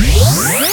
Bye.